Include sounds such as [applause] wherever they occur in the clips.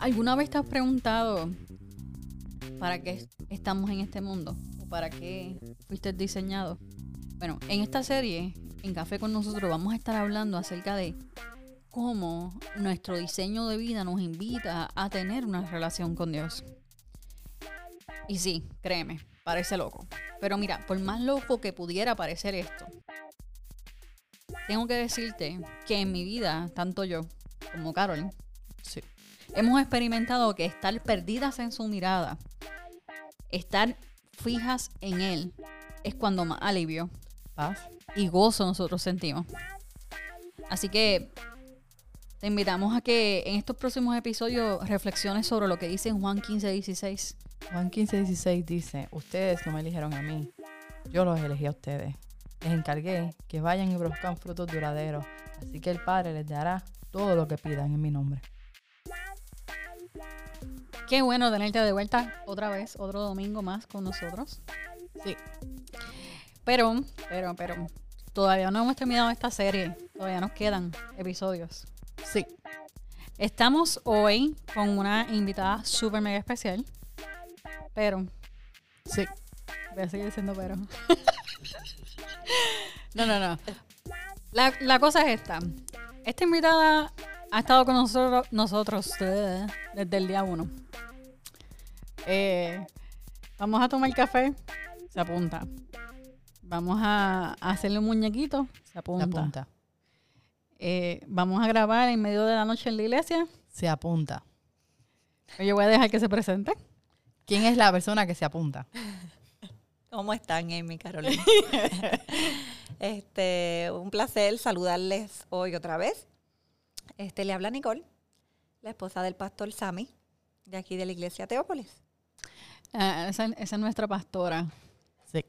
¿Alguna vez te has preguntado para qué estamos en este mundo? ¿O para qué fuiste diseñado? Bueno, en esta serie, en Café con nosotros, vamos a estar hablando acerca de cómo nuestro diseño de vida nos invita a tener una relación con Dios. Y sí, créeme, parece loco. Pero mira, por más loco que pudiera parecer esto, tengo que decirte que en mi vida, tanto yo como Carol, sí, hemos experimentado que estar perdidas en su mirada, estar fijas en Él, es cuando más alivio, paz y gozo nosotros sentimos. Así que te invitamos a que en estos próximos episodios reflexiones sobre lo que dice Juan 15, 16. Juan 15, 16 dice, ustedes no me eligieron a mí, yo los elegí a ustedes. Les encargué que vayan y produzcan frutos duraderos, así que el Padre les dará todo lo que pidan en mi nombre. Qué bueno tenerte de vuelta otra vez, otro domingo más con nosotros. Sí. Pero, pero, pero, todavía no hemos terminado esta serie. Todavía nos quedan episodios. Sí. Estamos hoy con una invitada súper mega especial. Pero, sí. Voy a seguir diciendo pero. [laughs] no, no, no. La, la, cosa es esta. Esta invitada ha estado con nosotros, nosotros eh, desde el día uno. Eh, vamos a tomar café, se apunta. Vamos a, hacerle un muñequito, se apunta. Eh, vamos a grabar en medio de la noche en la iglesia. Se apunta. Yo voy a dejar que se presente. ¿Quién es la persona que se apunta? [laughs] ¿Cómo están, Amy Carolina? [laughs] [laughs] este, un placer saludarles hoy otra vez. Este, le habla Nicole, la esposa del pastor Sami, de aquí de la iglesia Teópolis. Ah, esa, es nuestra pastora. Sí.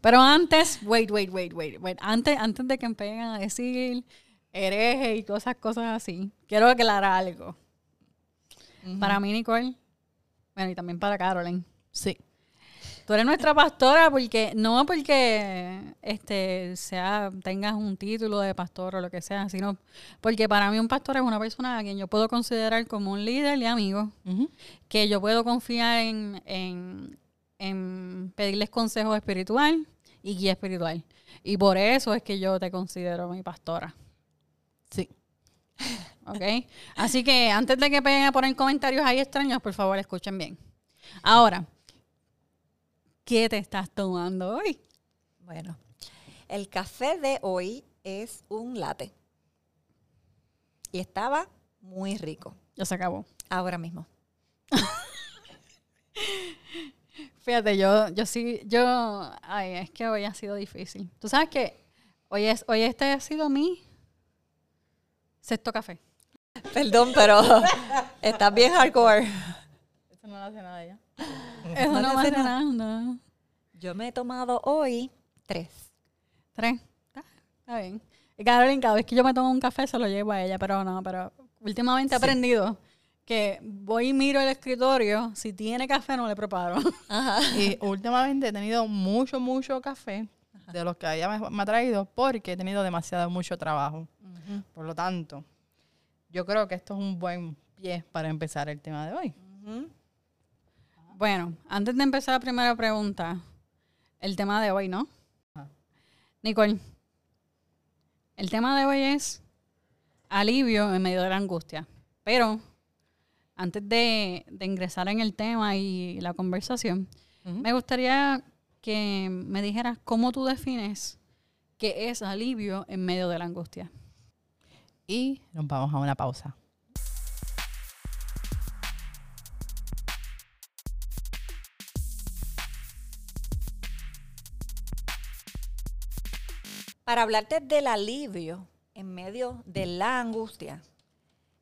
Pero antes, wait, wait, wait, wait, wait. Antes, antes de que empiecen a decir hereje y cosas, cosas así, quiero aclarar algo. Para mí, Nicole, bueno, y también para Carolyn. Sí. Tú eres nuestra pastora porque no porque este sea tengas un título de pastor o lo que sea, sino porque para mí un pastor es una persona a quien yo puedo considerar como un líder y amigo, que yo puedo confiar en, en, pedirles consejo espiritual y guía espiritual. Y por eso es que yo te considero mi pastora. Sí. [laughs] ¿Ok? Así que antes de que peguen a poner comentarios ahí extraños, por favor, escuchen bien. Ahora, ¿Qué te estás tomando hoy? Bueno, el café de hoy es un latte. Y estaba muy rico. Ya se acabó. Ahora mismo. [laughs] Fíjate, yo, yo sí, yo, ay, es que hoy ha sido difícil. Tú sabes que hoy es, hoy este ha sido mi sexto café. Perdón, pero [laughs] estás bien hardcore. Eso no hace nada ya. No, no nada, no. Yo me he tomado hoy tres. ¿Tres? Está, bien. Y Carolina, cada vez que yo me tomo un café se lo llevo a ella, pero no, pero últimamente he aprendido que voy y miro el escritorio, si tiene café no le preparo. [laughs] Y últimamente he tenido mucho, mucho café de los que ella me, ha traído porque he tenido demasiado, mucho trabajo. Por lo tanto, yo creo que esto es un buen pie para empezar el tema de hoy. Bueno, antes de empezar la primera pregunta, el tema de hoy, ¿no? Nicole, el tema de hoy es alivio en medio de la angustia. Pero antes de, ingresar en el tema y la conversación, me gustaría que me dijeras cómo tú defines qué es alivio en medio de la angustia. Y nos vamos a una pausa. Para hablarte del alivio en medio de la angustia,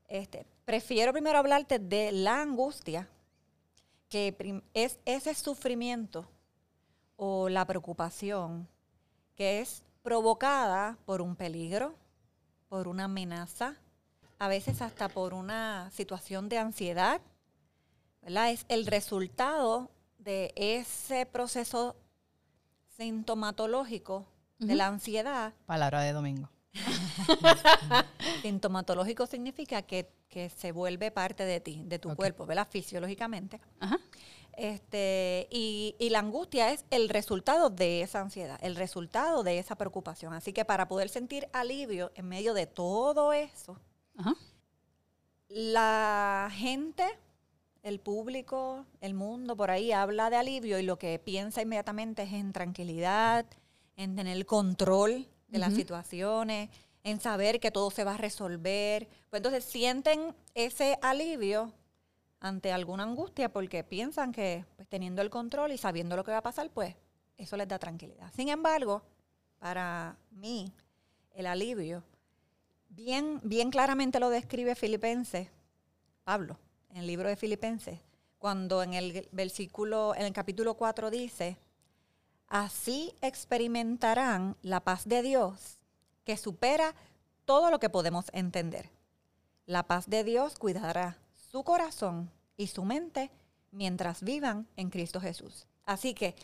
este, prefiero primero hablarte de la angustia, que es ese sufrimiento o la preocupación que es provocada por un peligro, por una amenaza, a veces hasta por una situación de ansiedad. Es el resultado de ese proceso sintomatológico de la ansiedad. Palabra de domingo. Sintomatológico significa que, que se vuelve parte de ti, de tu Ok. cuerpo, ¿verdad? Fisiológicamente. Ajá. Este, y, y la angustia es el resultado de esa ansiedad, el resultado de esa preocupación. Así que para poder sentir alivio en medio de todo eso, Ajá. la gente, el público, el mundo por ahí habla de alivio y lo que piensa inmediatamente es en tranquilidad, en tener el control de las situaciones, en saber que todo se va a resolver. Pues entonces sienten ese alivio ante alguna angustia porque piensan que pues, teniendo el control y sabiendo lo que va a pasar, pues eso les da tranquilidad. Sin embargo, para mí, el alivio, bien, bien claramente lo describe Filipenses, Pablo, en el libro de Filipenses, cuando en el versículo, en el capítulo 4 dice, así experimentarán la paz de Dios que supera todo lo que podemos entender. La paz de Dios cuidará su corazón y su mente mientras vivan en Cristo Jesús. Así que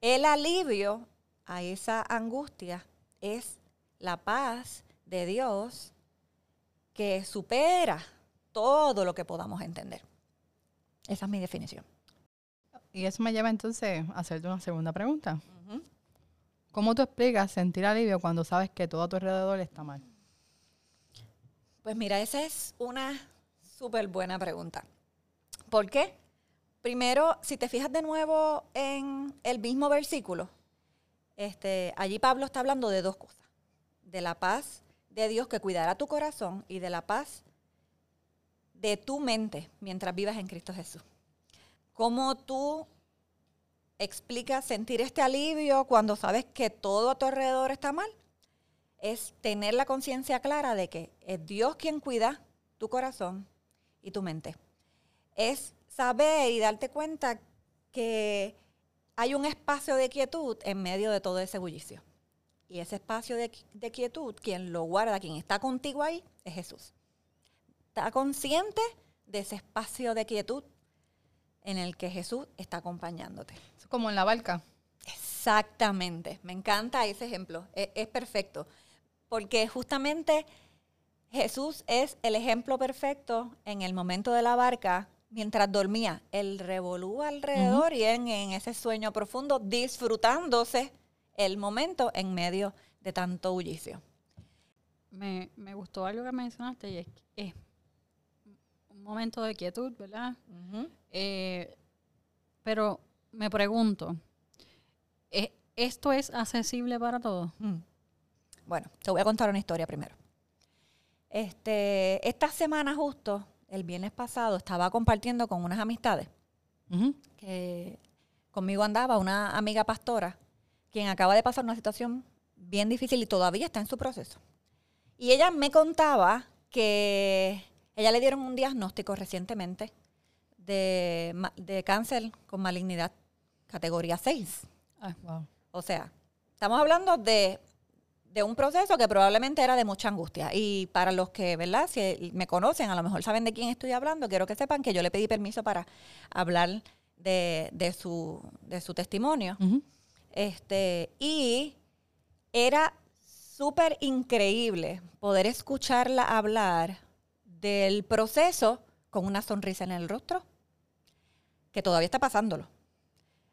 el alivio a esa angustia es la paz de Dios que supera todo lo que podamos entender. Esa es mi definición. Y eso me lleva entonces a hacerte una segunda pregunta. ¿Cómo tú explicas sentir alivio cuando sabes que todo a tu alrededor está mal? Pues mira, esa es una súper buena pregunta. ¿Por qué? Primero, si te fijas de nuevo en el mismo versículo, este, allí Pablo está hablando de dos cosas. De la paz de Dios que cuidará tu corazón y de la paz de tu mente mientras vivas en Cristo Jesús. ¿Cómo tú explicas sentir este alivio cuando sabes que todo a tu alrededor está mal? es tener la conciencia clara de que es Dios quien cuida tu corazón y tu mente. Es saber y darte cuenta que hay un espacio de quietud en medio de todo ese bullicio. Y ese espacio de quietud, quien lo guarda, quien está contigo ahí, es Jesús. Está consciente de ese espacio de quietud en el que Jesús está acompañándote. Es como en la barca. Exactamente, me encanta ese ejemplo, es, es perfecto, porque justamente Jesús es el ejemplo perfecto en el momento de la barca mientras dormía, el revolú alrededor y en, en ese sueño profundo, disfrutándose el momento en medio de tanto bullicio. Me, me gustó algo que mencionaste y es es un momento de quietud, ¿verdad? Eh, pero me pregunto, ¿e- ¿esto es accesible para todos? Mm. Bueno, te voy a contar una historia primero. Este, esta semana justo, el viernes pasado, estaba compartiendo con unas amistades que conmigo andaba una amiga pastora, quien acaba de pasar una situación bien difícil y todavía está en su proceso. Y ella me contaba que ella le dieron un diagnóstico recientemente de, de cáncer con malignidad categoría 6. Ah, Wow. O sea, estamos hablando de, de un proceso que probablemente era de mucha angustia. Y para los que, ¿verdad? Si me conocen, a lo mejor saben de quién estoy hablando, quiero que sepan que yo le pedí permiso para hablar de, de su, de su testimonio. Este, y era súper increíble poder escucharla hablar del proceso con una sonrisa en el rostro, que todavía está pasándolo.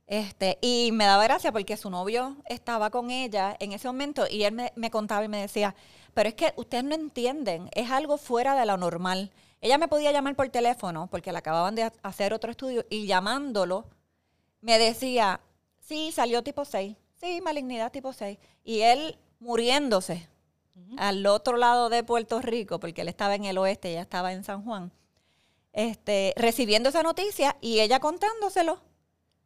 Este, y me daba gracia porque su novio estaba con ella en ese momento y él me, me contaba y me decía, pero es que ustedes no entienden, es algo fuera de lo normal. Ella me podía llamar por teléfono porque le acababan de ha- hacer otro estudio y llamándolo me decía, sí, salió tipo 6, sí, malignidad tipo 6. Y él muriéndose al otro lado de Puerto Rico, porque él estaba en el oeste, ella estaba en San Juan, este, recibiendo esa noticia y ella contándoselo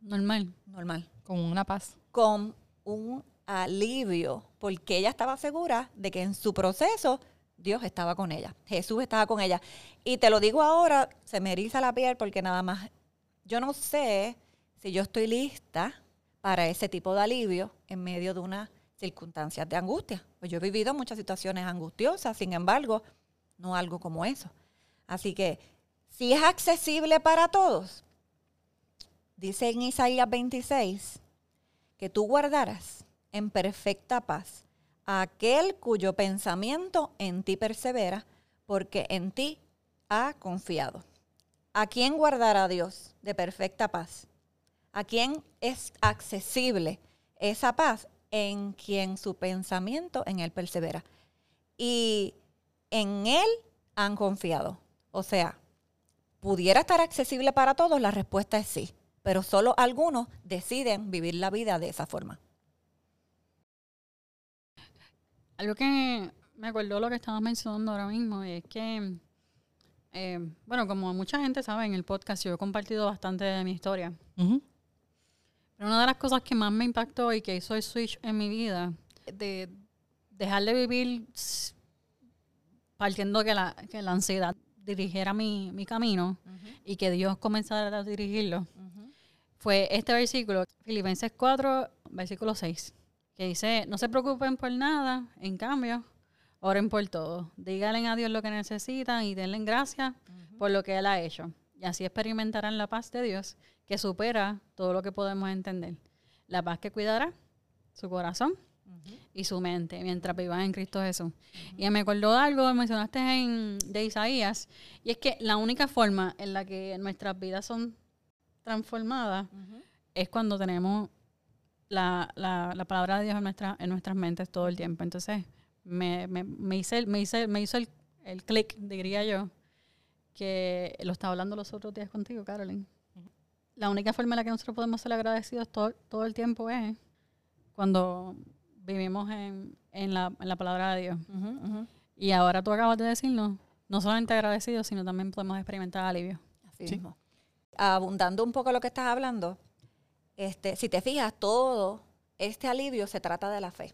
normal. normal, Con una paz. con un alivio, porque ella estaba segura de que en su proceso Dios estaba con ella, Jesús estaba con ella. Y te lo digo ahora, se me eriza la piel porque nada más, yo no sé si yo estoy lista para ese tipo de alivio en medio de unas circunstancias de angustia. Pues yo he vivido muchas situaciones angustiosas, sin embargo, no algo como eso. Así que, si es accesible para todos, dice en Isaías 26, que tú guardarás en perfecta paz a aquel cuyo pensamiento en ti persevera, porque en ti ha confiado. ¿A quién guardará Dios de perfecta paz? ¿A quién es accesible esa paz? En quien su pensamiento en él persevera. Y en él han confiado. O sea, ¿pudiera estar accesible para todos? La respuesta es sí, pero solo algunos deciden vivir la vida de esa forma. Algo que me acordó lo que estabas mencionando ahora mismo es que, eh, bueno, como mucha gente sabe en el podcast, yo he compartido bastante de mi historia. Pero una de las cosas que más me impactó y que hizo el switch en mi vida, de dejar de vivir partiendo que la, que la ansiedad dirigiera mi, mi camino y que Dios comenzara a dirigirlo, fue este versículo, Filipenses 4, versículo 6, que dice, no se preocupen por nada, en cambio, oren por todo. Díganle a Dios lo que necesitan y denle gracias por lo que Él ha hecho. Y así experimentarán la paz de Dios que supera todo lo que podemos entender. La paz que cuidará su corazón y su mente mientras vivan en Cristo Jesús. Y me acordó de algo, mencionaste en, de Isaías, y es que la única forma en la que nuestras vidas son transformadas es cuando tenemos la, la, palabra de Dios en, nuestra, en nuestras mentes todo el tiempo. Entonces, me, me, me, hice, me, hice, me hizo el, el clic, diría yo, que lo estaba hablando los otros días contigo, Carolyn. La única forma en la que nosotros podemos ser agradecidos todo, todo el tiempo es cuando vivimos en, en, la, en la palabra de Dios. Y ahora tú acabas de decirnos, no solamente agradecidos, sino también podemos experimentar alivio. Así mismo. Abundando un poco lo que estás hablando, este, si te fijas, todo este alivio se trata de la fe.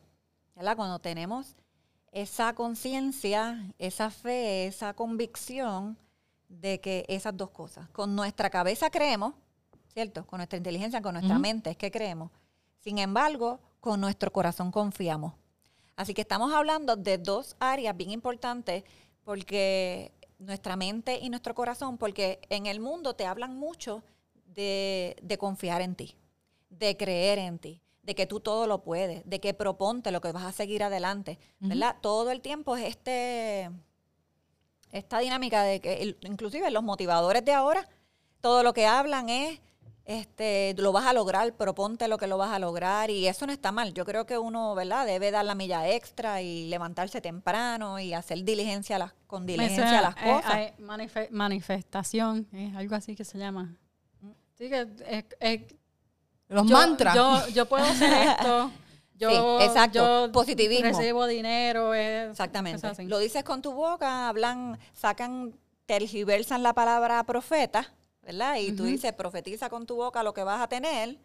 ¿verdad? Cuando tenemos esa conciencia, esa fe, esa convicción de que esas dos cosas, con nuestra cabeza creemos, ¿cierto? Con nuestra inteligencia, con nuestra mente es que creemos. Sin embargo, con nuestro corazón confiamos. Así que estamos hablando de dos áreas bien importantes porque nuestra mente y nuestro corazón, porque en el mundo te hablan mucho de, confiar en ti, de creer en ti, de que tú todo lo puedes, de que proponte lo que vas a seguir adelante, ¿verdad? Todo el tiempo es este esta dinámica de que inclusive los motivadores de ahora todo lo que hablan es este, lo vas a lograr, proponte lo que lo vas a lograr y eso no está mal. Yo creo que uno, ¿verdad? Debe dar la milla extra y levantarse temprano y hacer diligencia las, con diligencia a las eh, cosas. manifestación, es algo así que se llama. Sí, que los mantras. Yo, yo puedo hacer esto. [laughs] Yo, exacto. Positivismo. Recibo dinero. Exactamente. Lo dices con tu boca, hablan, sacan, tergiversan la palabra profeta ¿verdad? Y tú dices, profetiza con tu boca lo que vas a tener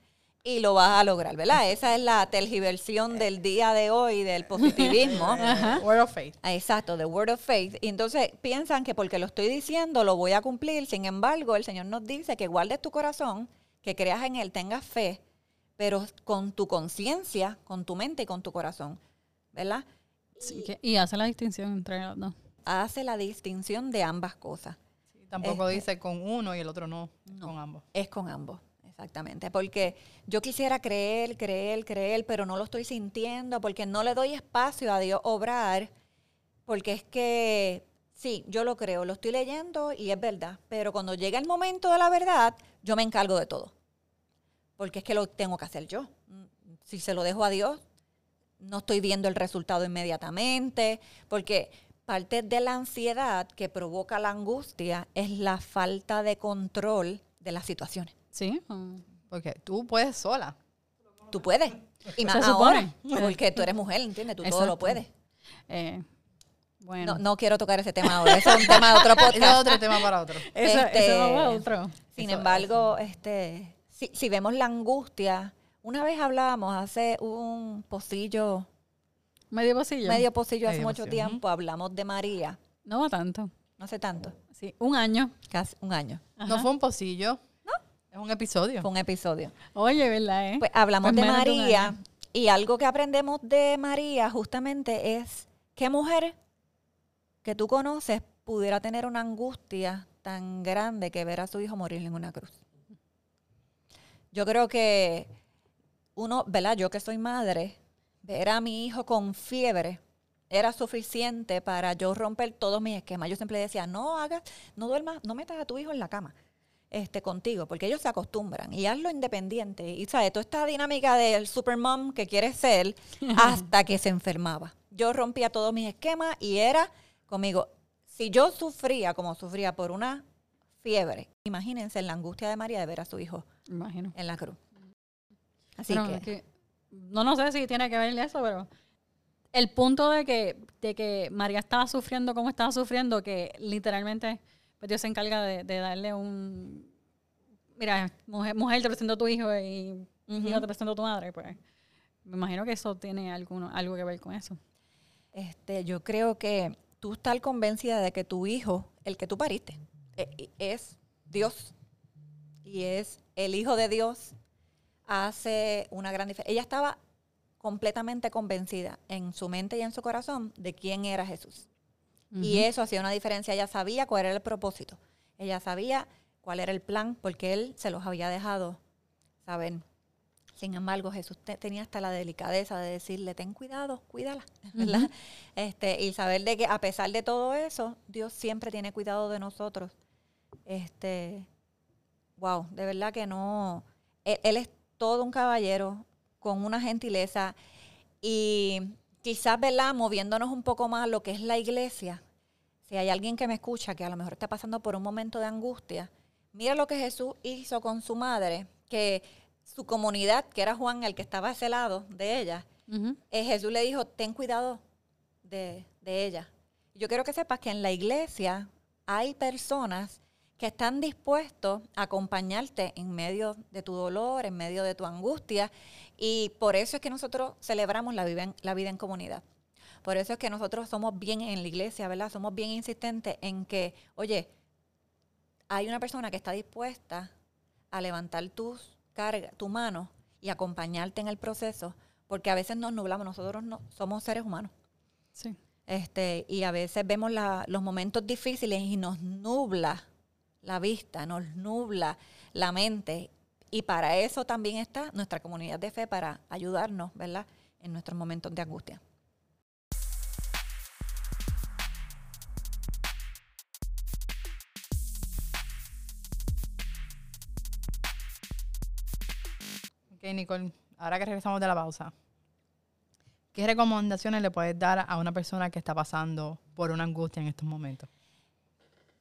y lo vas a lograr, ¿verdad? Esa es la tergiversión del día de hoy del positivismo. [laughs] Word of faith. Exacto, the word of faith. Y entonces piensan que porque lo estoy diciendo lo voy a cumplir. Sin embargo, el Señor nos dice que guardes tu corazón, que creas en Él, tengas fe, pero con tu conciencia, con tu mente y con tu corazón, ¿verdad? y hace la distinción entre los dos. Hace la distinción de ambas cosas. Tampoco este, dice con uno y el otro no, con ambos. Es con ambos, exactamente. Porque yo quisiera creer, creer, creer, pero no lo estoy sintiendo, porque no le doy espacio a Dios obrar, porque es que, sí, yo lo creo, lo estoy leyendo y es verdad, pero cuando llega el momento de la verdad, yo me encargo de todo. Porque es que lo tengo que hacer yo. Si se lo dejo a Dios, no estoy viendo el resultado inmediatamente, porque parte de la ansiedad que provoca la angustia es la falta de control de las situaciones. Sí. Porque tú puedes sola. Tú puedes. Y más ahora, [laughs] porque tú eres mujer, ¿entiendes? Tú todo lo puedes. Eh, bueno. No, quiero tocar ese tema ahora. Eso es un tema de otro [laughs] podcast. es otro tema para otro. [laughs] Eso, este, otro. Sin embargo, este, si, si vemos la angustia, una vez hablábamos hace un pocillo Medio pocillo. Medio pocillo hace mucho tiempo. Hablamos de María. No tanto. No hace tanto. Sí, un año. Casi un año. No fue un pocillo. No. Es un episodio. Fue un episodio. Oye, ¿verdad? Eh? Pues hablamos pues de María. y algo que aprendemos de María justamente es qué mujer que tú conoces pudiera tener una angustia tan grande que ver a su hijo morir en una cruz. Yo creo que uno, ¿verdad? Yo que soy madre, ver a mi hijo con fiebre era suficiente para yo romper todos mis esquemas. Yo siempre decía, no hagas, no duermas, no metas a tu hijo en la cama este, contigo, porque ellos se acostumbran y hazlo independiente. Y sabes, toda esta dinámica del supermom que quiere ser [laughs] hasta que se enfermaba. Yo rompía todos mis esquemas y era conmigo. Si yo sufría como sufría por una fiebre, imagínense la angustia de María de ver a su hijo Imagino. en la cruz. Así Bueno, que, es que no, no sé si tiene que ver eso, pero el punto de que, de que María estaba sufriendo como estaba sufriendo, que literalmente pues Dios se encarga de, de darle un... Mira, mujer, mujer te presento a tu hijo y Ujú. hijo te presento a tu madre, pues me imagino que eso tiene alguno, algo que ver con eso. este, yo creo que tú estás convencida de que tu hijo, el que tú pariste, e- es Dios y es el hijo de Dios, hace una gran diferencia. Ella estaba completamente convencida en su mente y en su corazón de quién era Jesús. Y eso hacía una diferencia. Ella sabía cuál era el propósito. Ella sabía cuál era el plan porque él se los había dejado saber. Sin embargo, Jesús te- tenía hasta la delicadeza de decirle, ten cuidado, cuídala, [laughs] ¿verdad? este, y saber de que a pesar de todo eso, Dios siempre tiene cuidado de nosotros. Este, wow, de verdad que no. Él, él es todo un caballero con una gentileza y quizás, ¿verdad? Moviéndonos un poco más a lo que es la iglesia. Si hay alguien que me escucha que a lo mejor está pasando por un momento de angustia, mira lo que Jesús hizo con su madre, que su comunidad, que era Juan el que estaba a ese lado de ella, eh, Jesús le dijo, ten cuidado de, de ella. Yo quiero que sepas que en la iglesia hay personas que están dispuestos a acompañarte en medio de tu dolor, en medio de tu angustia, y por eso es que nosotros celebramos la vida en, la vida en comunidad. Por eso es que nosotros somos bien en la iglesia, ¿verdad? Somos bien insistentes en que, oye, hay una persona que está dispuesta a levantar tus carga, tu mano y acompañarte en el proceso, porque a veces nos nublamos, nosotros no somos seres humanos. Sí. Este, y a veces vemos la- los momentos difíciles y nos nubla la vista, nos nubla la mente. Y para eso también está nuestra comunidad de fe, para ayudarnos, ¿verdad? En nuestros momentos de angustia. Ok, Nicole, ahora que regresamos de la pausa, ¿qué recomendaciones le puedes dar a una persona que está pasando por una angustia en estos momentos?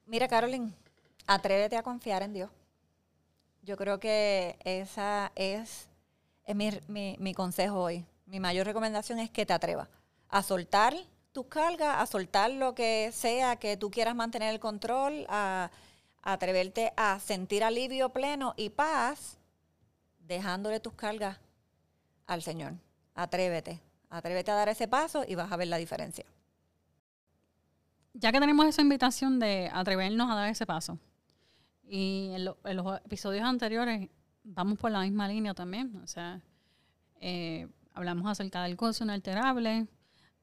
Mira, Carolyn, atrévete a confiar en Dios. Yo creo que esa es, es mi, mi- mi consejo hoy. Mi mayor recomendación es que te atrevas a soltar tus cargas, a soltar lo que sea que tú quieras mantener el control, a, a atreverte a sentir alivio pleno y paz, dejándole tus cargas al Señor. Atrévete, atrévete a dar ese paso y vas a ver la diferencia. ya que tenemos esa invitación de atrevernos a dar ese paso, y en, lo- en los episodios anteriores vamos por la misma línea también, o sea, eh, hablamos acerca del gozo inalterable,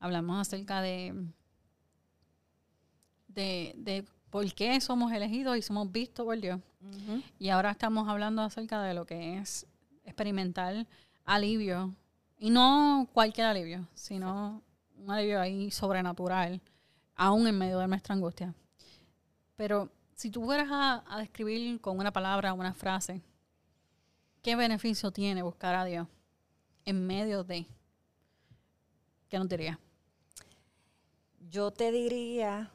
hablamos acerca de, de, de por qué somos elegidos y somos vistos por Dios. Y ahora estamos hablando acerca de lo que es experimentar alivio. Y no cualquier alivio, sino un alivio ahí sobrenatural, aún en medio de nuestra angustia. Pero si tú fueras a, describir con una palabra, una frase, ¿qué beneficio tiene buscar a Dios en medio de? ¿Qué nos diría? Yo te diría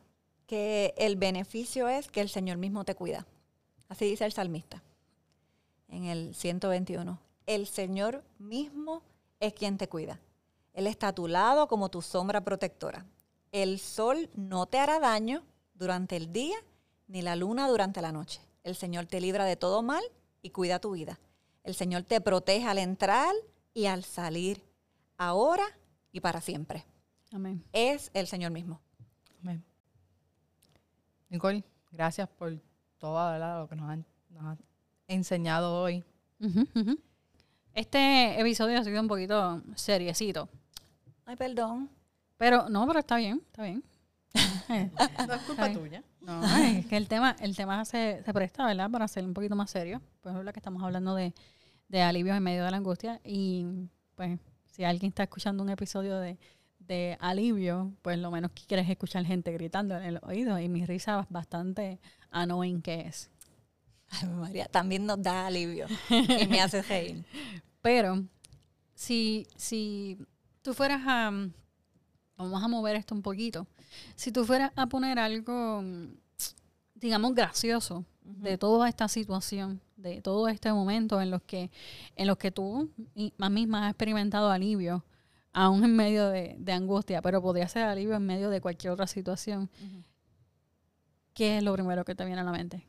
que el beneficio es que el Señor mismo te cuida. Así dice el salmista en el 121. El Señor mismo es quien te cuida. Él está a tu lado como tu sombra protectora. El sol no te hará daño durante el día, ni la luna durante la noche. El Señor te libra de todo mal y cuida tu vida. El Señor te protege al entrar y al salir, ahora y para siempre. Amén. Es el Señor mismo. Amén. Nicole, gracias por todo ¿verdad? lo que nos han, nos han enseñado hoy. Este episodio ha sido un poquito seriecito. Ay, perdón. Pero, no, pero está bien, está bien. [laughs] No es culpa tuya. No, [laughs] es que el tema, el tema se, se presta, ¿verdad? Para ser un poquito más serio. Pues es verdad que estamos hablando de, de alivios en medio de la angustia. Y pues, si alguien está escuchando un episodio de, de alivio, pues lo menos que quieres es escuchar gente gritando en el oído y mi risa bastante annoying que es. Ay, María, también nos da alivio [laughs] y me hace reír. Pero si, si tú fueras a, vamos a mover esto un poquito, si tú fueras a poner algo, digamos, gracioso de toda esta situación, de todo este momento en los que, en los que tú más misma has experimentado alivio, aún en medio de, angustia, pero podría ser alivio en medio de cualquier otra situación. ¿Qué es lo primero que te viene a la mente?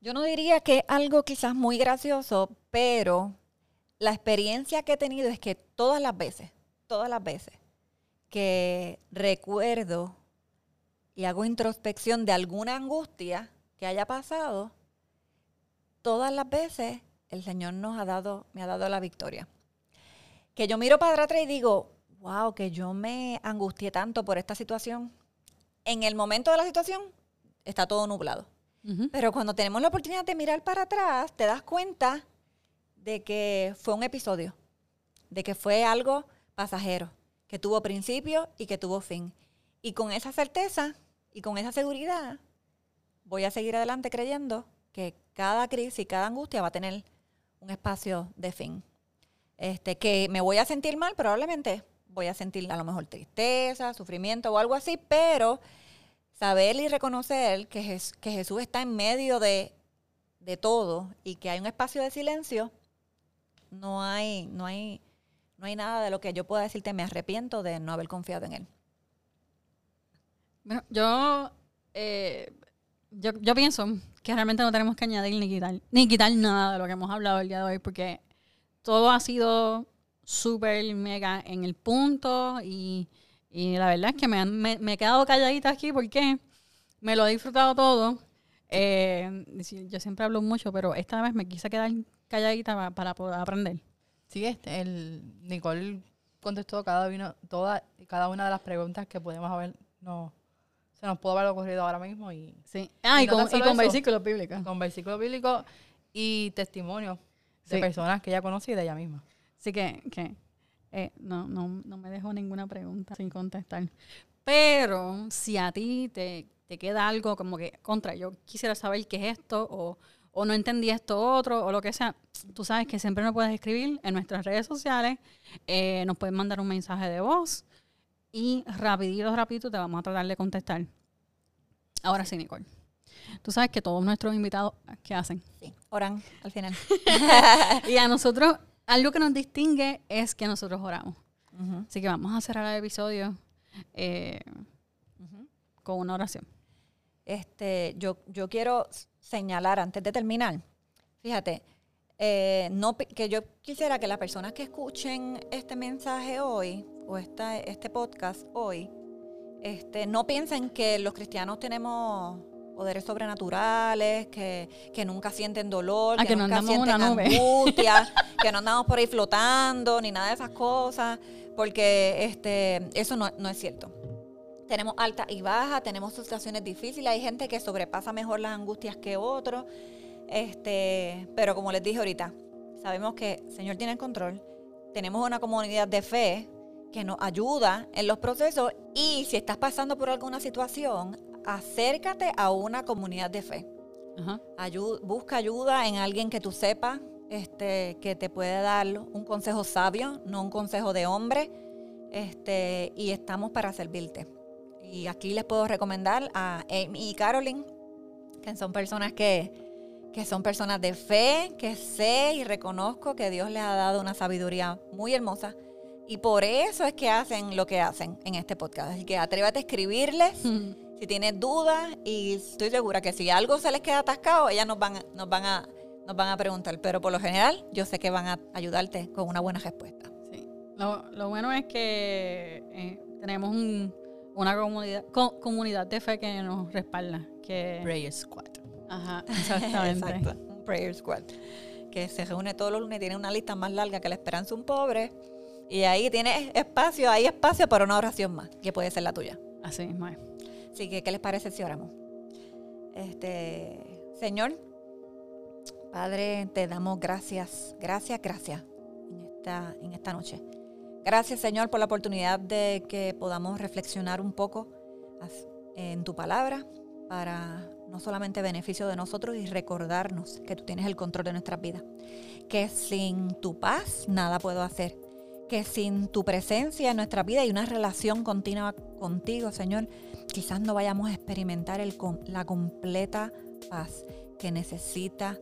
Yo no diría que algo quizás muy gracioso, pero la experiencia que he tenido es que todas las veces, todas las veces que recuerdo y hago introspección de alguna angustia que haya pasado, todas las veces el Señor nos ha dado, me ha dado la victoria. Que yo miro para atrás y digo, wow, que yo me angustié tanto por esta situación. En el momento de la situación está todo nublado. Pero cuando tenemos la oportunidad de mirar para atrás, te das cuenta de que fue un episodio, de que fue algo pasajero, que tuvo principio y que tuvo fin. Y con esa certeza y con esa seguridad, voy a seguir adelante creyendo que cada crisis y cada angustia va a tener un espacio de fin. Este, que me voy a sentir mal, probablemente voy a sentir a lo mejor tristeza, sufrimiento o algo así, pero saber y reconocer que, que Jesús está en medio de, todo y que hay un espacio de silencio, no hay, no hay, no hay nada de lo que yo pueda decirte, me arrepiento de no haber confiado en Él. Bueno, yo, eh, yo, yo pienso que realmente no tenemos que añadir ni quitar, ni quitar nada de lo que hemos hablado el día de hoy, porque todo ha sido súper mega en el punto y la verdad es que me, me, he quedado calladita aquí porque me lo he disfrutado todo. Eh, yo siempre hablo mucho, pero esta vez me quise quedar calladita para, poder aprender. Sí, este, el Nicole contestó cada, una, toda, cada una de las preguntas que podemos haber, no, se nos pudo haber ocurrido ahora mismo. Y, sí. Ah, y, con, versículos bíblicos. Con versículos bíblicos y testimonios de personas que ella conoce y de ella misma. Así que, que eh, no, no, no me dejó ninguna pregunta sin contestar. Pero si a ti te, queda algo como que, contra, yo quisiera saber qué es esto, o, no entendí esto otro, o lo que sea, tú sabes que siempre nos puedes escribir en nuestras redes sociales, eh, nos puedes mandar un mensaje de voz, y rapidito, rapidito te vamos a tratar de contestar. Ahora sí, Nicole. Tú sabes que todos nuestros invitados, ¿qué hacen? Sí, oran al final. [laughs] y a nosotros algo que nos distingue es que nosotros oramos. Así que vamos a cerrar el episodio eh, con una oración. Este, yo, yo quiero señalar antes de terminar, fíjate, eh, no, que yo quisiera que las personas que escuchen este mensaje hoy o esta, este podcast hoy, este, no piensen que los cristianos tenemos poderes sobrenaturales, que, nunca sienten dolor, ah, que, nunca sienten angustia, [laughs] que no andamos por ahí flotando, ni nada de esas cosas, porque este, eso no, es cierto. Tenemos alta y baja, tenemos situaciones difíciles, hay gente que sobrepasa mejor las angustias que otros, este, pero como les dije ahorita, sabemos que el Señor tiene el control, tenemos una comunidad de fe que nos ayuda en los procesos y si estás pasando por alguna situación, acércate a una comunidad de fe. busca ayuda en alguien que tú sepas este, que te puede dar un consejo sabio, no un consejo de hombre. Este, y estamos para servirte. Y aquí les puedo recomendar a Amy y Carolyn, que son personas que, que son personas de fe, que sé y reconozco que Dios les ha dado una sabiduría muy hermosa. Y por eso es que hacen lo que hacen en este podcast. Así que atrévete a escribirles [laughs] si tienes dudas y estoy segura que si algo se les queda atascado, ellas nos van, nos van, a, nos van a preguntar. Pero por lo general, yo sé que van a ayudarte con una buena respuesta. Sí. Lo, bueno es que eh, tenemos una comunidad, comunidad de fe que nos respalda. Que, Prayer Squad. Ajá, [laughs] exactamente. Exacto, un Prayer Squad. Que se reúne todos los lunes, tiene una lista más larga que la esperanza un pobre. Y ahí tiene espacio, hay espacio para una oración más, que puede ser la tuya. Así mismo es. Así que, ¿qué les parece si oramos? Este, Señor, Padre, te damos gracias, gracias, gracias en esta, en esta noche. Gracias, Señor, por la oportunidad de que podamos reflexionar un poco en tu palabra para no solamente beneficio de nosotros y recordarnos que tú tienes el control de nuestras vidas, que sin tu paz nada puedo hacer, que sin tu presencia en nuestra vida y una relación continua contigo, Señor, quizás no vayamos a experimentar el, la completa paz que necesita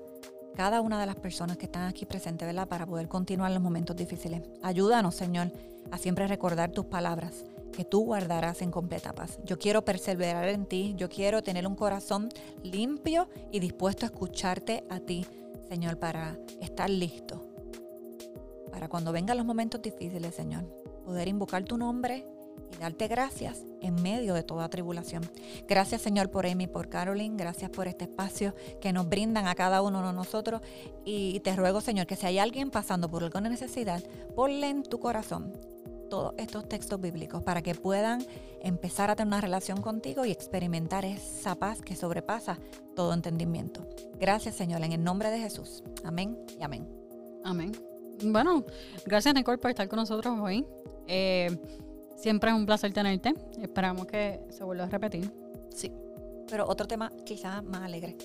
cada una de las personas que están aquí presentes, ¿verdad? Para poder continuar los momentos difíciles. Ayúdanos, Señor, a siempre recordar tus palabras que tú guardarás en completa paz. Yo quiero perseverar en ti, yo quiero tener un corazón limpio y dispuesto a escucharte a ti, Señor, para estar listo. Para cuando vengan los momentos difíciles, Señor, poder invocar tu nombre y darte gracias en medio de toda tribulación. Gracias Señor por Amy, por Caroline, gracias por este espacio que nos brindan a cada uno de nosotros y te ruego Señor que si hay alguien pasando por alguna necesidad, ponle en tu corazón todos estos textos bíblicos para que puedan empezar a tener una relación contigo y experimentar esa paz que sobrepasa todo entendimiento. Gracias Señor, en el nombre de Jesús. Amén y amén. Amén. Bueno, gracias Nicole por estar con nosotros hoy. Eh, siempre es un placer tenerte. Esperamos que se vuelva a repetir. Sí. Pero otro tema quizás más alegre.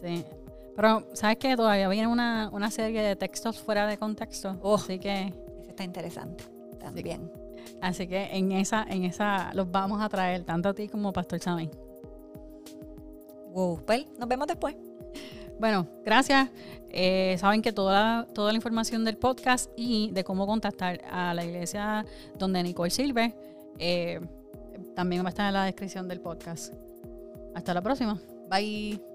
Sí. Pero, ¿sabes qué? Todavía viene una, serie de textos fuera de contexto. Oh, así que. Eso está interesante también. Así que en esa, en esa los vamos a traer, tanto a ti como a Pastor Sammy. Wow, pues nos vemos después. Bueno, gracias. Eh, saben que toda, toda la información del podcast y de cómo contactar a la iglesia donde Nicole sirve eh, también va a estar en la descripción del podcast. Hasta la próxima. Bye.